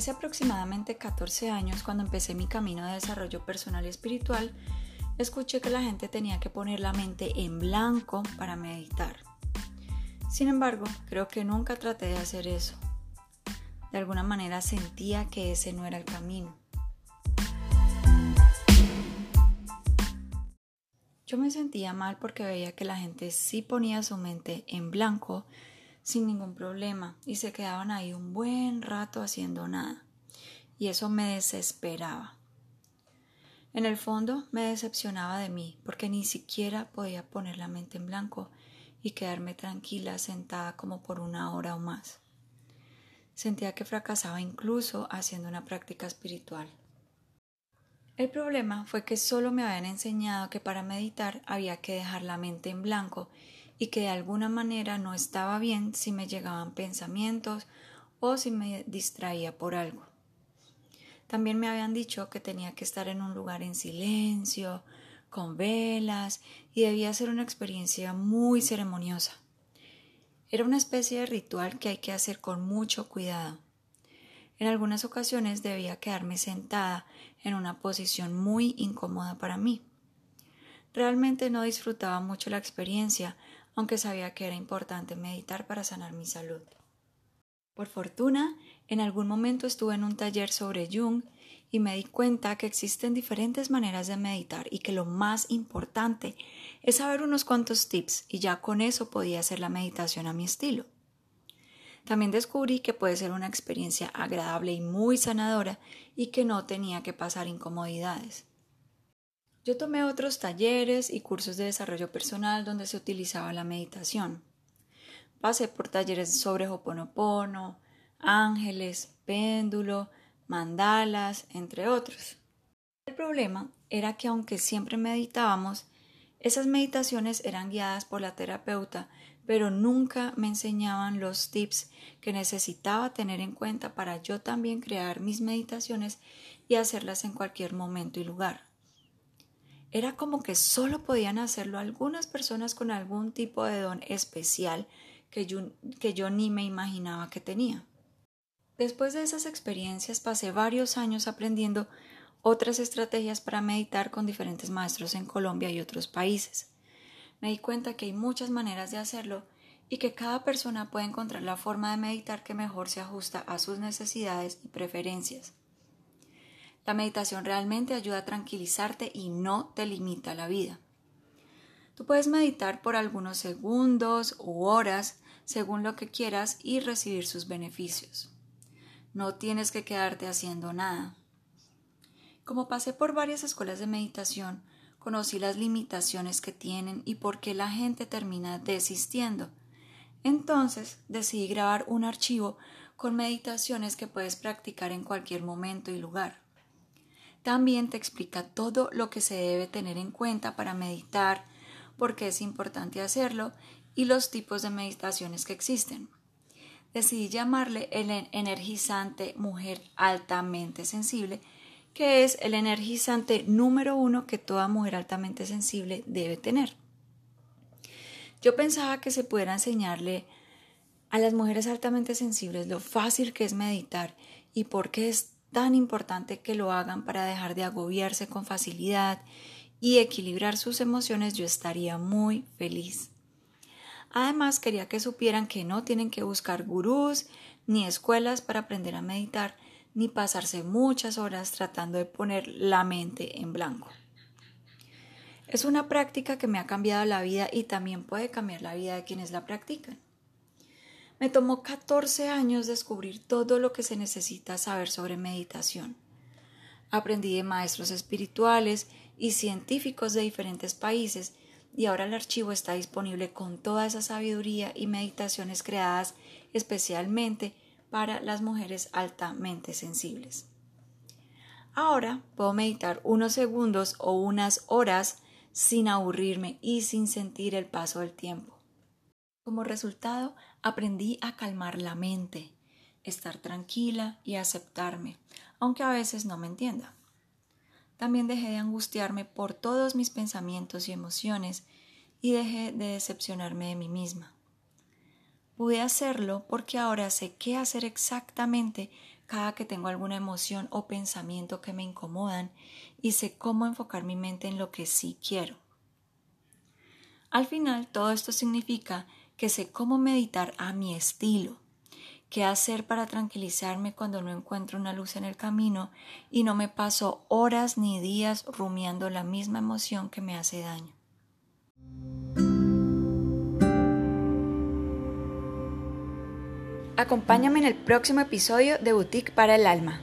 Hace aproximadamente 14 años, cuando empecé mi camino de desarrollo personal y espiritual, escuché que la gente tenía que poner la mente en blanco para meditar. Sin embargo, creo que nunca traté de hacer eso. De alguna manera sentía que ese no era el camino. Yo me sentía mal porque veía que la gente sí ponía su mente en blanco sin ningún problema y se quedaban ahí un buen rato haciendo nada. Y eso me desesperaba. En el fondo me decepcionaba de mí porque ni siquiera podía poner la mente en blanco y quedarme tranquila sentada como por una hora o más. Sentía que fracasaba incluso haciendo una práctica espiritual. El problema fue que solo me habían enseñado que para meditar había que dejar la mente en blanco y que de alguna manera no estaba bien si me llegaban pensamientos o si me distraía por algo. También me habían dicho que tenía que estar en un lugar en silencio, con velas, y debía ser una experiencia muy ceremoniosa. Era una especie de ritual que hay que hacer con mucho cuidado. En algunas ocasiones debía quedarme sentada en una posición muy incómoda para mí. Realmente no disfrutaba mucho la experiencia, aunque sabía que era importante meditar para sanar mi salud. Por fortuna, en algún momento estuve en un taller sobre Jung y me di cuenta que existen diferentes maneras de meditar y que lo más importante es saber unos cuantos tips y ya con eso podía hacer la meditación a mi estilo. También descubrí que puede ser una experiencia agradable y muy sanadora y que no tenía que pasar incomodidades. Yo tomé otros talleres y cursos de desarrollo personal donde se utilizaba la meditación. Pasé por talleres sobre Hoponopono, ángeles, péndulo, mandalas, entre otros. El problema era que aunque siempre meditábamos, esas meditaciones eran guiadas por la terapeuta pero nunca me enseñaban los tips que necesitaba tener en cuenta para yo también crear mis meditaciones y hacerlas en cualquier momento y lugar. Era como que solo podían hacerlo algunas personas con algún tipo de don especial que yo, que yo ni me imaginaba que tenía. Después de esas experiencias pasé varios años aprendiendo otras estrategias para meditar con diferentes maestros en Colombia y otros países me di cuenta que hay muchas maneras de hacerlo y que cada persona puede encontrar la forma de meditar que mejor se ajusta a sus necesidades y preferencias. La meditación realmente ayuda a tranquilizarte y no te limita la vida. Tú puedes meditar por algunos segundos u horas según lo que quieras y recibir sus beneficios. No tienes que quedarte haciendo nada. Como pasé por varias escuelas de meditación, conocí las limitaciones que tienen y por qué la gente termina desistiendo. Entonces decidí grabar un archivo con meditaciones que puedes practicar en cualquier momento y lugar. También te explica todo lo que se debe tener en cuenta para meditar, por qué es importante hacerlo y los tipos de meditaciones que existen. Decidí llamarle el energizante mujer altamente sensible que es el energizante número uno que toda mujer altamente sensible debe tener. Yo pensaba que se pudiera enseñarle a las mujeres altamente sensibles lo fácil que es meditar y por qué es tan importante que lo hagan para dejar de agobiarse con facilidad y equilibrar sus emociones, yo estaría muy feliz. Además, quería que supieran que no tienen que buscar gurús ni escuelas para aprender a meditar, ni pasarse muchas horas tratando de poner la mente en blanco. Es una práctica que me ha cambiado la vida y también puede cambiar la vida de quienes la practican. Me tomó 14 años descubrir todo lo que se necesita saber sobre meditación. Aprendí de maestros espirituales y científicos de diferentes países y ahora el archivo está disponible con toda esa sabiduría y meditaciones creadas especialmente para las mujeres altamente sensibles. Ahora puedo meditar unos segundos o unas horas sin aburrirme y sin sentir el paso del tiempo. Como resultado, aprendí a calmar la mente, estar tranquila y aceptarme, aunque a veces no me entienda. También dejé de angustiarme por todos mis pensamientos y emociones y dejé de decepcionarme de mí misma. Pude hacerlo porque ahora sé qué hacer exactamente cada que tengo alguna emoción o pensamiento que me incomodan y sé cómo enfocar mi mente en lo que sí quiero. Al final, todo esto significa que sé cómo meditar a mi estilo, qué hacer para tranquilizarme cuando no encuentro una luz en el camino y no me paso horas ni días rumiando la misma emoción que me hace daño. Acompáñame en el próximo episodio de Boutique para el Alma.